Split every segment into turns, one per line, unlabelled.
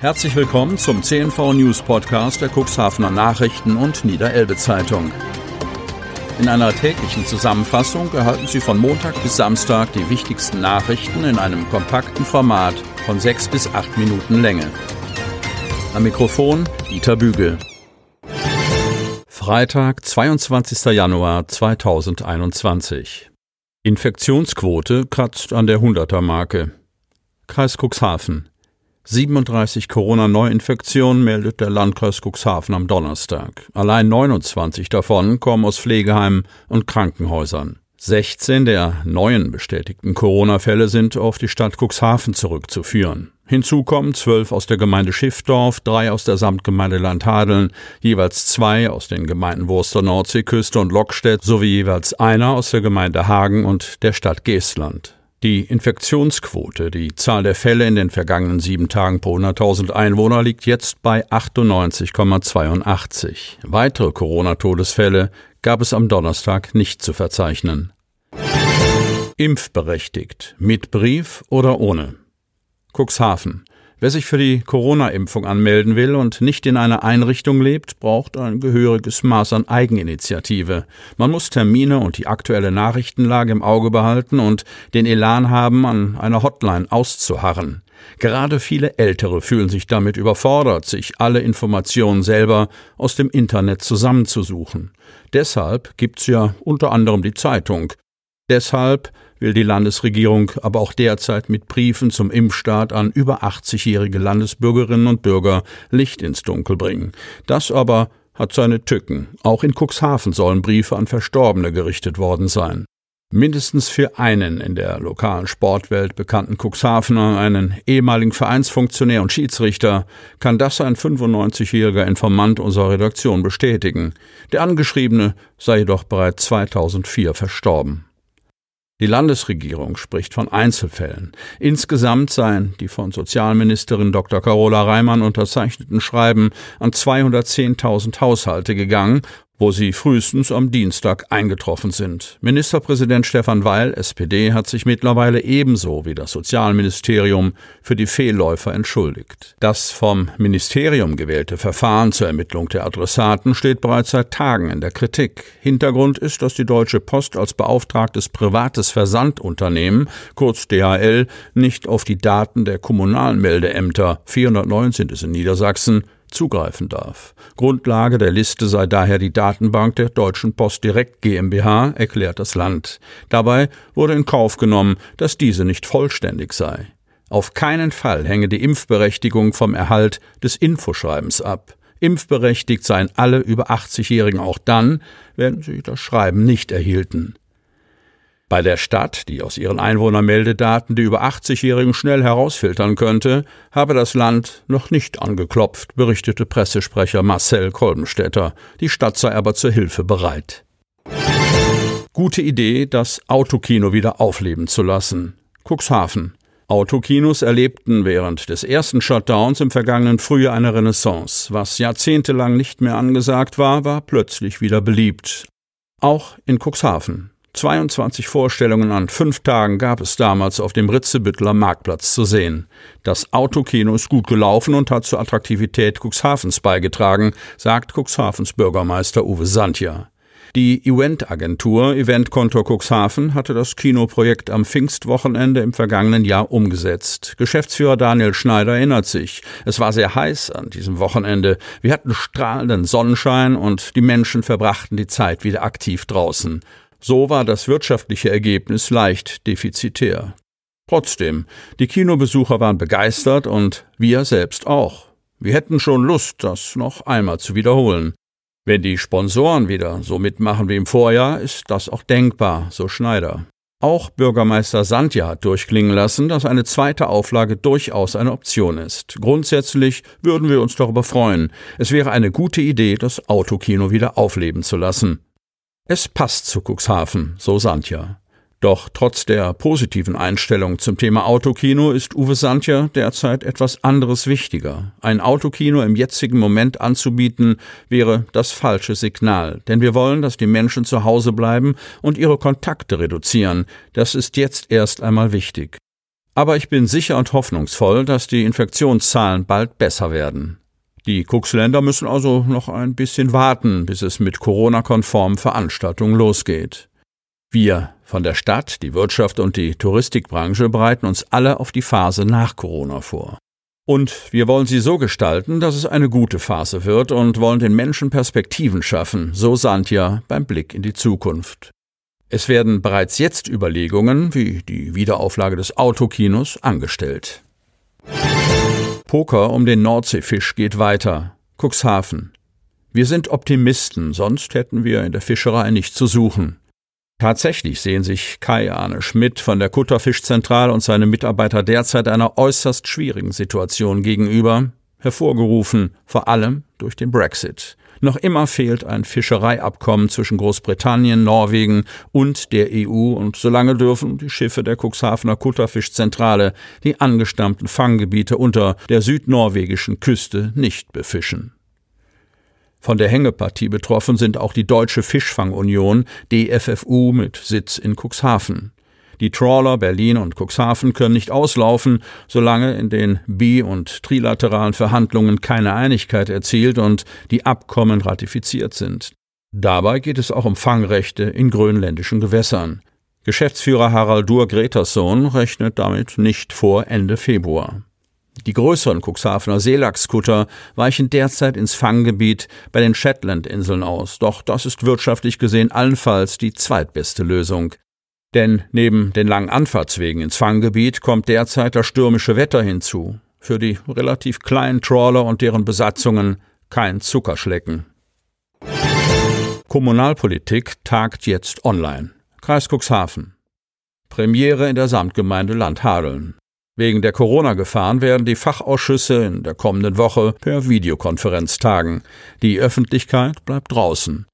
Herzlich willkommen zum CNV News Podcast der Cuxhavener Nachrichten und Niederelbe Zeitung. In einer täglichen Zusammenfassung erhalten Sie von Montag bis Samstag die wichtigsten Nachrichten in einem kompakten Format von sechs bis acht Minuten Länge. Am Mikrofon Dieter Bügel. Freitag, 22. Januar 2021. Infektionsquote kratzt an der 100er Marke. Kreis Cuxhaven. 37 Corona-Neuinfektionen meldet der Landkreis Cuxhaven am Donnerstag. Allein 29 davon kommen aus Pflegeheimen und Krankenhäusern. 16 der neuen bestätigten Corona-Fälle sind auf die Stadt Cuxhaven zurückzuführen. Hinzu kommen zwölf aus der Gemeinde Schiffdorf, drei aus der Samtgemeinde Landhadeln, jeweils zwei aus den Gemeinden Wurster Nordseeküste und Lockstedt sowie jeweils einer aus der Gemeinde Hagen und der Stadt Geestland. Die Infektionsquote, die Zahl der Fälle in den vergangenen sieben Tagen pro 100.000 Einwohner liegt jetzt bei 98,82. Weitere Corona-Todesfälle gab es am Donnerstag nicht zu verzeichnen. Impfberechtigt, mit Brief oder ohne. Cuxhaven. Wer sich für die Corona-Impfung anmelden will und nicht in einer Einrichtung lebt, braucht ein gehöriges Maß an Eigeninitiative. Man muss Termine und die aktuelle Nachrichtenlage im Auge behalten und den Elan haben, an einer Hotline auszuharren. Gerade viele Ältere fühlen sich damit überfordert, sich alle Informationen selber aus dem Internet zusammenzusuchen. Deshalb gibt's ja unter anderem die Zeitung. Deshalb will die Landesregierung aber auch derzeit mit Briefen zum Impfstart an über 80-jährige Landesbürgerinnen und Bürger Licht ins Dunkel bringen. Das aber hat seine Tücken. Auch in Cuxhaven sollen Briefe an Verstorbene gerichtet worden sein. Mindestens für einen in der lokalen Sportwelt bekannten Cuxhavener, einen ehemaligen Vereinsfunktionär und Schiedsrichter, kann das ein 95-jähriger Informant unserer Redaktion bestätigen. Der Angeschriebene sei jedoch bereits 2004 verstorben. Die Landesregierung spricht von Einzelfällen. Insgesamt seien die von Sozialministerin Dr. Carola Reimann unterzeichneten Schreiben an 210.000 Haushalte gegangen wo sie frühestens am Dienstag eingetroffen sind. Ministerpräsident Stefan Weil, SPD, hat sich mittlerweile ebenso wie das Sozialministerium für die Fehlläufer entschuldigt. Das vom Ministerium gewählte Verfahren zur Ermittlung der Adressaten steht bereits seit Tagen in der Kritik. Hintergrund ist, dass die Deutsche Post als beauftragtes privates Versandunternehmen, kurz DHL, nicht auf die Daten der kommunalen Meldeämter 419 ist in Niedersachsen zugreifen darf. Grundlage der Liste sei daher die Datenbank der Deutschen Post Direkt GmbH, erklärt das Land. Dabei wurde in Kauf genommen, dass diese nicht vollständig sei. Auf keinen Fall hänge die Impfberechtigung vom Erhalt des Infoschreibens ab. Impfberechtigt seien alle über 80-Jährigen auch dann, wenn sie das Schreiben nicht erhielten. Bei der Stadt, die aus ihren Einwohnermeldedaten die über 80-Jährigen schnell herausfiltern könnte, habe das Land noch nicht angeklopft, berichtete Pressesprecher Marcel Kolbenstädter. Die Stadt sei aber zur Hilfe bereit. Gute Idee, das Autokino wieder aufleben zu lassen. Cuxhaven. Autokinos erlebten während des ersten Shutdowns im vergangenen Frühjahr eine Renaissance. Was jahrzehntelang nicht mehr angesagt war, war plötzlich wieder beliebt. Auch in Cuxhaven. 22 Vorstellungen an fünf Tagen gab es damals auf dem Ritzebüttler Marktplatz zu sehen. Das Autokino ist gut gelaufen und hat zur Attraktivität Cuxhavens beigetragen, sagt Cuxhavens Bürgermeister Uwe Santja. Die Eventagentur Eventkontor Cuxhaven hatte das Kinoprojekt am Pfingstwochenende im vergangenen Jahr umgesetzt. Geschäftsführer Daniel Schneider erinnert sich. Es war sehr heiß an diesem Wochenende. Wir hatten strahlenden Sonnenschein und die Menschen verbrachten die Zeit wieder aktiv draußen. So war das wirtschaftliche Ergebnis leicht defizitär. Trotzdem, die Kinobesucher waren begeistert und wir selbst auch. Wir hätten schon Lust, das noch einmal zu wiederholen. Wenn die Sponsoren wieder so mitmachen wie im Vorjahr, ist das auch denkbar, so Schneider. Auch Bürgermeister Sandja hat durchklingen lassen, dass eine zweite Auflage durchaus eine Option ist. Grundsätzlich würden wir uns darüber freuen. Es wäre eine gute Idee, das Autokino wieder aufleben zu lassen. Es passt zu Cuxhaven, so Santja. Doch trotz der positiven Einstellung zum Thema Autokino ist Uwe Santja derzeit etwas anderes wichtiger. Ein Autokino im jetzigen Moment anzubieten, wäre das falsche Signal. Denn wir wollen, dass die Menschen zu Hause bleiben und ihre Kontakte reduzieren. Das ist jetzt erst einmal wichtig. Aber ich bin sicher und hoffnungsvoll, dass die Infektionszahlen bald besser werden. Die Cooks-Länder müssen also noch ein bisschen warten, bis es mit Corona-konformen Veranstaltungen losgeht. Wir von der Stadt, die Wirtschaft und die Touristikbranche bereiten uns alle auf die Phase nach Corona vor. Und wir wollen sie so gestalten, dass es eine gute Phase wird und wollen den Menschen Perspektiven schaffen, so Sandja beim Blick in die Zukunft. Es werden bereits jetzt Überlegungen, wie die Wiederauflage des Autokinos, angestellt. Poker um den Nordseefisch geht weiter. Cuxhaven. Wir sind Optimisten, sonst hätten wir in der Fischerei nichts zu suchen. Tatsächlich sehen sich Kai Arne Schmidt von der Kutterfischzentrale und seine Mitarbeiter derzeit einer äußerst schwierigen Situation gegenüber, hervorgerufen vor allem durch den Brexit. Noch immer fehlt ein Fischereiabkommen zwischen Großbritannien, Norwegen und der EU und solange dürfen die Schiffe der Cuxhavener Kutterfischzentrale die angestammten Fanggebiete unter der südnorwegischen Küste nicht befischen. Von der Hängepartie betroffen sind auch die Deutsche Fischfangunion DFFU mit Sitz in Cuxhaven. Die Trawler Berlin und Cuxhaven können nicht auslaufen, solange in den bi- und trilateralen Verhandlungen keine Einigkeit erzielt und die Abkommen ratifiziert sind. Dabei geht es auch um Fangrechte in grönländischen Gewässern. Geschäftsführer Harald Dur Gretersohn rechnet damit nicht vor Ende Februar. Die größeren Cuxhavener Seelachskutter weichen derzeit ins Fanggebiet bei den Shetland-Inseln aus, doch das ist wirtschaftlich gesehen allenfalls die zweitbeste Lösung. Denn neben den langen Anfahrtswegen ins Fanggebiet kommt derzeit das stürmische Wetter hinzu. Für die relativ kleinen Trawler und deren Besatzungen kein Zuckerschlecken. Kommunalpolitik tagt jetzt online. Kreis Cuxhaven. Premiere in der Samtgemeinde Landhadeln. Wegen der Corona-Gefahren werden die Fachausschüsse in der kommenden Woche per Videokonferenz tagen. Die Öffentlichkeit bleibt draußen.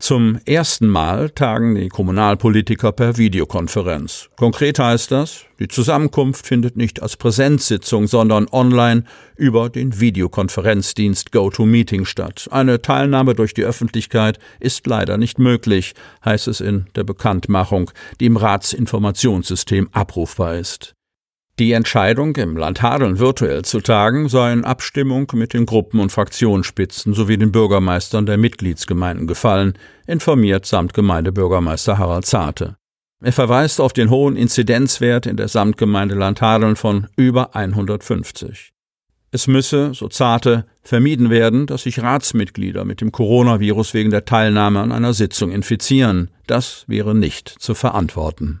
Zum ersten Mal tagen die Kommunalpolitiker per Videokonferenz. Konkret heißt das, die Zusammenkunft findet nicht als Präsenzsitzung, sondern online über den Videokonferenzdienst GoToMeeting statt. Eine Teilnahme durch die Öffentlichkeit ist leider nicht möglich, heißt es in der Bekanntmachung, die im Ratsinformationssystem abrufbar ist. Die Entscheidung, im Land Hadeln virtuell zu tagen, sei in Abstimmung mit den Gruppen- und Fraktionsspitzen sowie den Bürgermeistern der Mitgliedsgemeinden gefallen, informiert Samtgemeindebürgermeister Harald Zarte. Er verweist auf den hohen Inzidenzwert in der Samtgemeinde Landhadeln von über 150. Es müsse, so Zarte, vermieden werden, dass sich Ratsmitglieder mit dem Coronavirus wegen der Teilnahme an einer Sitzung infizieren. Das wäre nicht zu verantworten.